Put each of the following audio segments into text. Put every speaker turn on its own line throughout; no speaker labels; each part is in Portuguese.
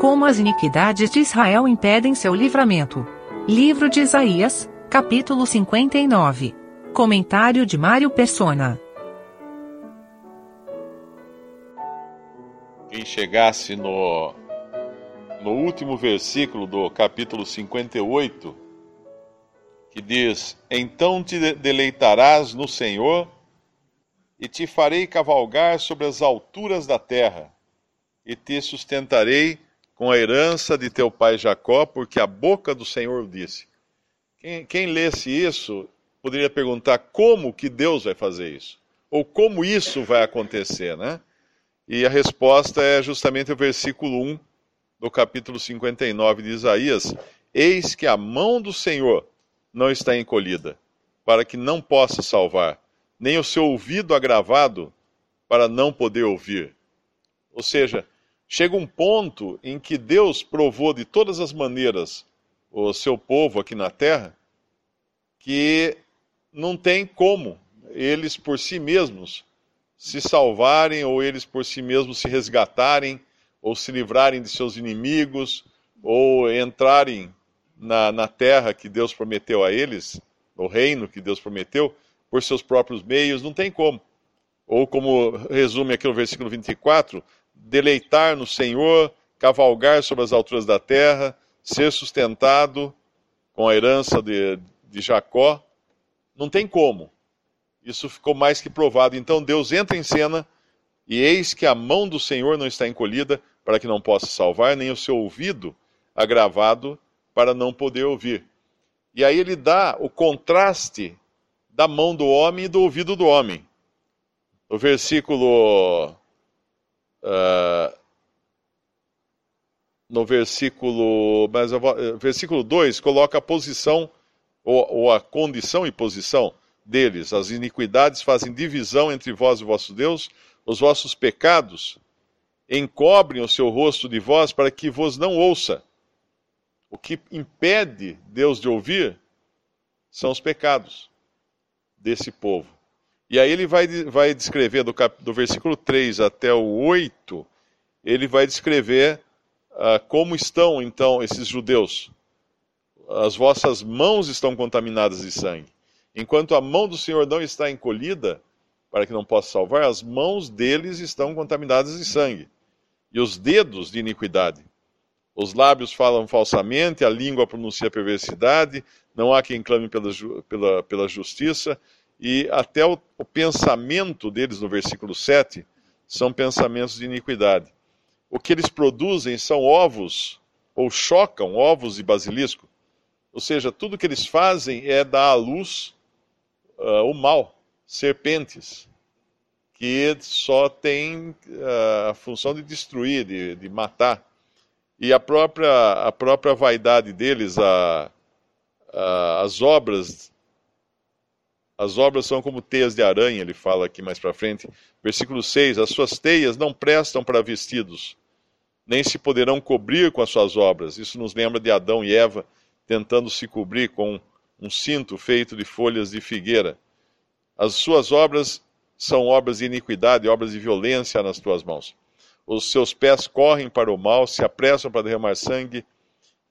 Como as iniquidades de Israel impedem seu livramento. Livro de Isaías, capítulo 59. Comentário de Mário Persona.
Quem chegasse no, no último versículo do capítulo 58, que diz: Então te deleitarás no Senhor e te farei cavalgar sobre as alturas da terra, e te sustentarei com a herança de teu pai Jacó, porque a boca do Senhor disse. Quem, quem lesse isso poderia perguntar como que Deus vai fazer isso, ou como isso vai acontecer, né? E a resposta é justamente o versículo 1 do capítulo 59 de Isaías: Eis que a mão do Senhor não está encolhida, para que não possa salvar nem o seu ouvido agravado para não poder ouvir. Ou seja, chega um ponto em que Deus provou de todas as maneiras o seu povo aqui na terra que não tem como eles por si mesmos se salvarem ou eles por si mesmos se resgatarem ou se livrarem de seus inimigos ou entrarem na, na terra que Deus prometeu a eles, no reino que Deus prometeu por seus próprios meios, não tem como. Ou como resume aqui no versículo 24, deleitar no Senhor, cavalgar sobre as alturas da terra, ser sustentado com a herança de, de Jacó, não tem como. Isso ficou mais que provado. Então Deus entra em cena e eis que a mão do Senhor não está encolhida para que não possa salvar, nem o seu ouvido agravado para não poder ouvir. E aí ele dá o contraste da mão do homem e do ouvido do homem. O versículo. Uh, no versículo. Mas vou, versículo 2 coloca a posição, ou, ou a condição e posição deles. As iniquidades fazem divisão entre vós e vosso Deus, os vossos pecados encobrem o seu rosto de vós para que vos não ouça. O que impede Deus de ouvir são os pecados desse povo. E aí ele vai, vai descrever, do, cap, do versículo 3 até o 8, ele vai descrever uh, como estão então esses judeus. As vossas mãos estão contaminadas de sangue. Enquanto a mão do Senhor não está encolhida, para que não possa salvar, as mãos deles estão contaminadas de sangue. E os dedos de iniquidade. Os lábios falam falsamente, a língua pronuncia perversidade, não há quem clame pela, pela, pela justiça, e até o, o pensamento deles, no versículo 7, são pensamentos de iniquidade. O que eles produzem são ovos, ou chocam ovos de basilisco. Ou seja, tudo que eles fazem é dar à luz uh, o mal, serpentes, que só tem uh, a função de destruir, de, de matar. E a própria, a própria vaidade deles, a, uh, as obras as obras são como teias de aranha, ele fala aqui mais para frente. Versículo 6: As suas teias não prestam para vestidos, nem se poderão cobrir com as suas obras. Isso nos lembra de Adão e Eva tentando se cobrir com um cinto feito de folhas de figueira. As suas obras são obras de iniquidade, obras de violência nas tuas mãos. Os seus pés correm para o mal, se apressam para derramar sangue,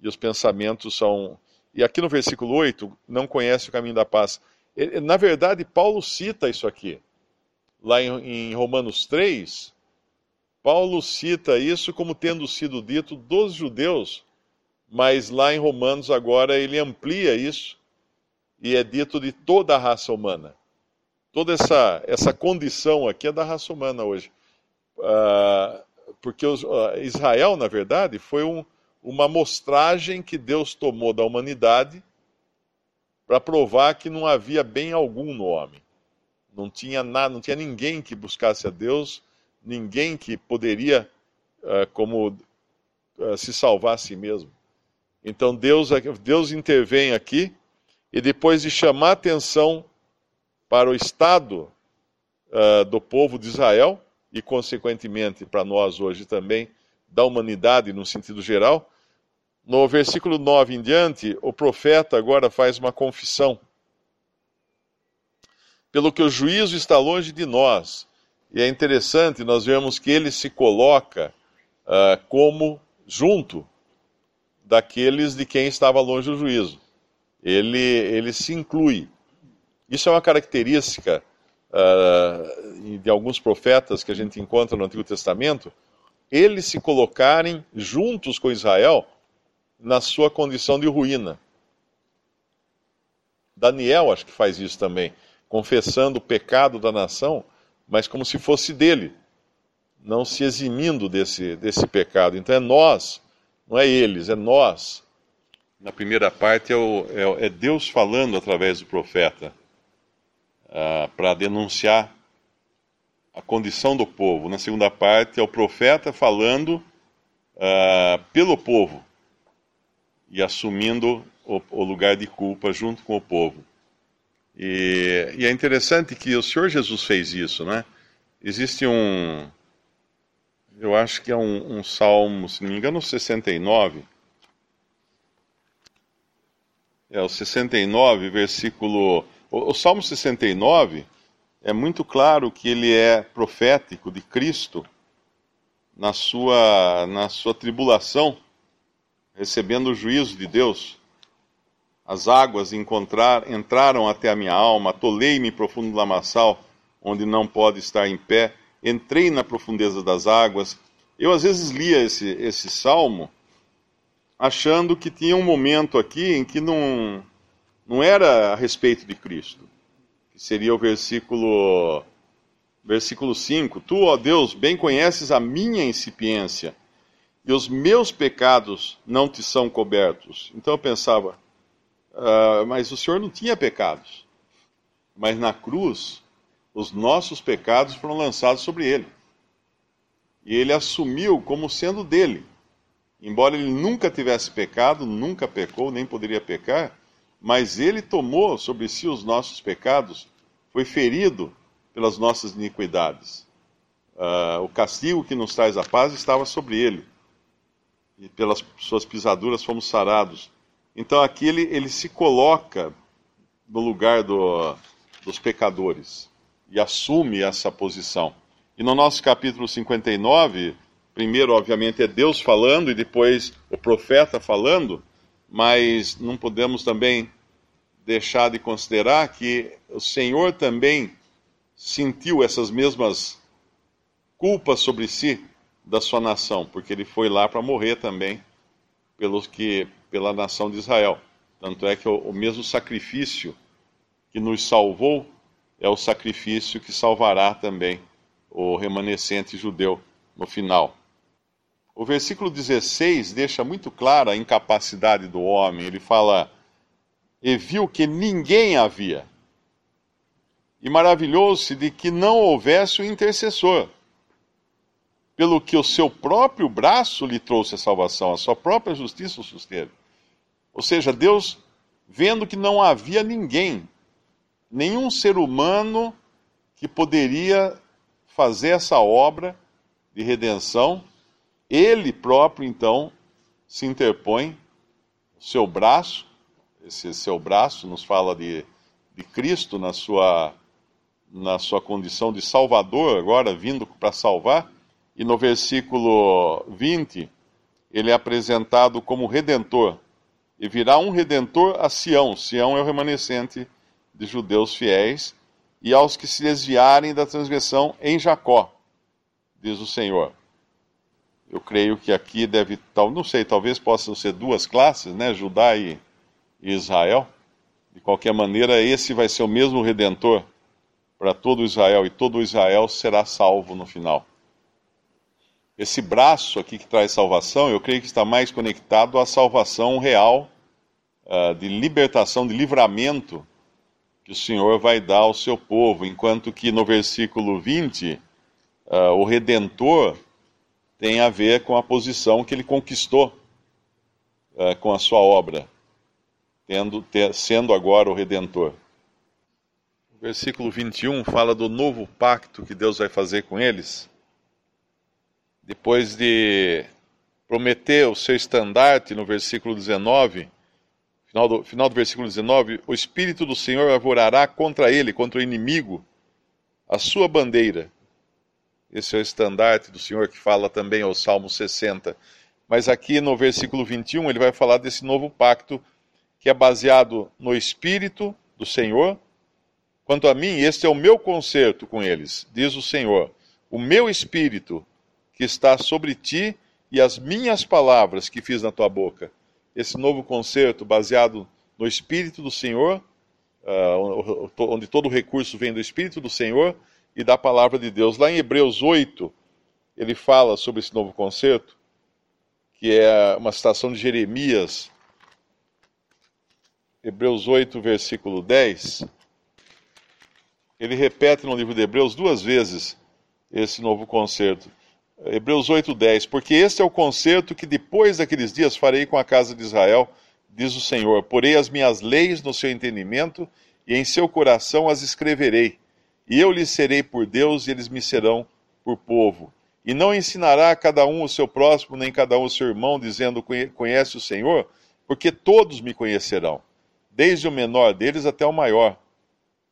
e os pensamentos são e aqui no versículo 8, não conhece o caminho da paz. Na verdade, Paulo cita isso aqui. Lá em, Romanos 3, Paulo cita isso como tendo sido dito dos judeus, mas lá em Romanos agora ele amplia isso e é dito de toda a raça humana. Toda essa, essa condição aqui é da raça humana hoje. Uh, porque os, uh, Israel, na verdade, foi um, uma mostragem que Deus tomou da humanidade para provar que não havia bem algum no homem. Não tinha nada, não tinha ninguém que buscasse a Deus, ninguém que poderia uh, como uh, se salvar a si mesmo. Então Deus, Deus intervém aqui e depois de chamar atenção para o estado uh, do povo de Israel e consequentemente para nós hoje também da humanidade no sentido geral, no versículo 9 em diante, o profeta agora faz uma confissão. Pelo que o juízo está longe de nós. E é interessante nós vemos que ele se coloca uh, como junto daqueles de quem estava longe do juízo. Ele, ele se inclui. Isso é uma característica uh, de alguns profetas que a gente encontra no Antigo Testamento, eles se colocarem juntos com Israel na sua condição de ruína. Daniel acho que faz isso também, confessando o pecado da nação, mas como se fosse dele, não se eximindo desse, desse pecado. Então é nós, não é eles, é nós. Na primeira parte é, o, é, é Deus falando através do profeta uh, para denunciar a condição do povo. Na segunda parte é o profeta falando uh, pelo povo e assumindo o, o, lugar de culpa junto com o povo. E, e, é interessante que o Senhor Jesus fez isso, né? Existe um, eu acho que é um, um salmo, se não me engano, 69. É o 69, versículo. O, o salmo 69 é muito claro que ele é profético de Cristo na sua, na sua tribulação recebendo o juízo de Deus. As águas encontrar, entraram até a minha alma, atolei-me profundo lamaçal, onde não pode estar em pé. Entrei na profundeza das águas. Eu às vezes lia esse, esse salmo achando que tinha um momento aqui em que não, não era a respeito de Cristo, que seria o versículo, versículo 5. Tu, ó Deus, bem conheces a minha incipiência e os meus pecados não te são cobertos. Então eu pensava, uh, mas o Senhor não tinha pecados. Mas na cruz, os nossos pecados foram lançados sobre ele. E ele assumiu como sendo dele. Embora ele nunca tivesse pecado, nunca pecou, nem poderia pecar, mas ele tomou sobre si os nossos pecados, foi ferido pelas nossas iniquidades. Uh, o castigo que nos traz a paz estava sobre ele e pelas suas pisaduras fomos sarados. Então aqui ele, ele se coloca no lugar do, dos pecadores e assume essa posição. E no nosso capítulo 59, primeiro, obviamente, é Deus falando e depois o profeta falando, mas não podemos também deixar de considerar que o Senhor também sentiu essas mesmas culpas sobre si da sua nação, porque ele foi lá para morrer também pelos que pela nação de Israel. Tanto é que o, o mesmo sacrifício que nos salvou é o sacrifício que salvará também o remanescente judeu no final. O versículo 16 deixa muito clara a incapacidade do homem. Ele fala: E viu que ninguém havia, e maravilhou-se de que não houvesse o um intercessor pelo que o seu próprio braço lhe trouxe a salvação, a sua própria justiça o susteve. Ou seja, Deus, vendo que não havia ninguém, nenhum ser humano que poderia fazer essa obra de redenção, ele próprio então se interpõe, o seu braço, esse seu braço nos fala de, de Cristo na sua, na sua condição de Salvador, agora vindo para salvar, e no versículo 20, ele é apresentado como redentor. E virá um redentor a Sião. Sião é o remanescente de judeus fiéis. E aos que se desviarem da transgressão em Jacó, diz o Senhor. Eu creio que aqui deve, tal, não sei, talvez possam ser duas classes, né? Judá e, e Israel. De qualquer maneira, esse vai ser o mesmo redentor para todo Israel, e todo Israel será salvo no final. Esse braço aqui que traz salvação, eu creio que está mais conectado à salvação real, uh, de libertação, de livramento que o Senhor vai dar ao seu povo, enquanto que no versículo 20, uh, ah, o redentor tem a ver com a posição que ele conquistou uh, com a sua obra, tendo, ter, sendo agora o redentor. O versículo 21 fala do novo pacto que Deus vai fazer com eles depois de prometer o seu estandarte no versículo 19, final do, final do versículo 19, o Espírito do Senhor avorará contra ele, contra o inimigo, a sua bandeira. Esse é o estandarte do Senhor que fala também ao Salmo 60. mas aqui no versículo 21 ele vai falar desse novo pacto que é baseado no Espírito do Senhor. Quanto a mim, este é o meu concerto com eles, diz o Senhor. O meu Espírito que está sobre ti e as minhas palavras que fiz na tua boca. Esse novo concerto baseado no Espírito do Senhor, uh, onde todo recurso vem do Espírito do Senhor e da palavra de Deus. Lá em Hebreus 8, ele fala sobre esse novo concerto, que é uma citação de Jeremias, Hebreus 8, versículo 10. Ele repete no livro de Hebreus duas vezes esse novo concerto. Hebreus 8:10, porque este é o concerto que depois daqueles dias farei com a casa de Israel, diz o Senhor. Porei as minhas leis no seu entendimento e em seu coração as escreverei. E eu lhes serei por Deus e eles me serão por povo. E não ensinará a cada um o seu próximo, nem cada um o seu irmão, dizendo: Conhece o Senhor? Porque todos me conhecerão, desde o menor deles até o maior.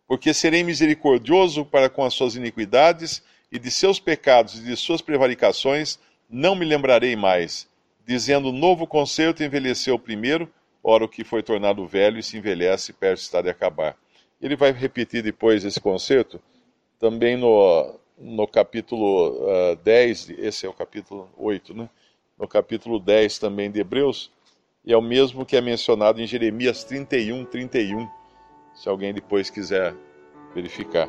Porque serei misericordioso para com as suas iniquidades e de seus pecados e de suas prevaricações não me lembrarei mais. Dizendo, novo concerto envelheceu primeiro, ora o que foi tornado velho e se envelhece, perto está de acabar. Ele vai repetir depois esse concerto, também no, no capítulo uh, ah, 10, esse é o capítulo 8, né? No capítulo 10 também de Hebreus, e é o mesmo que é mencionado em Jeremias 31, 31, se alguém depois quiser verificar.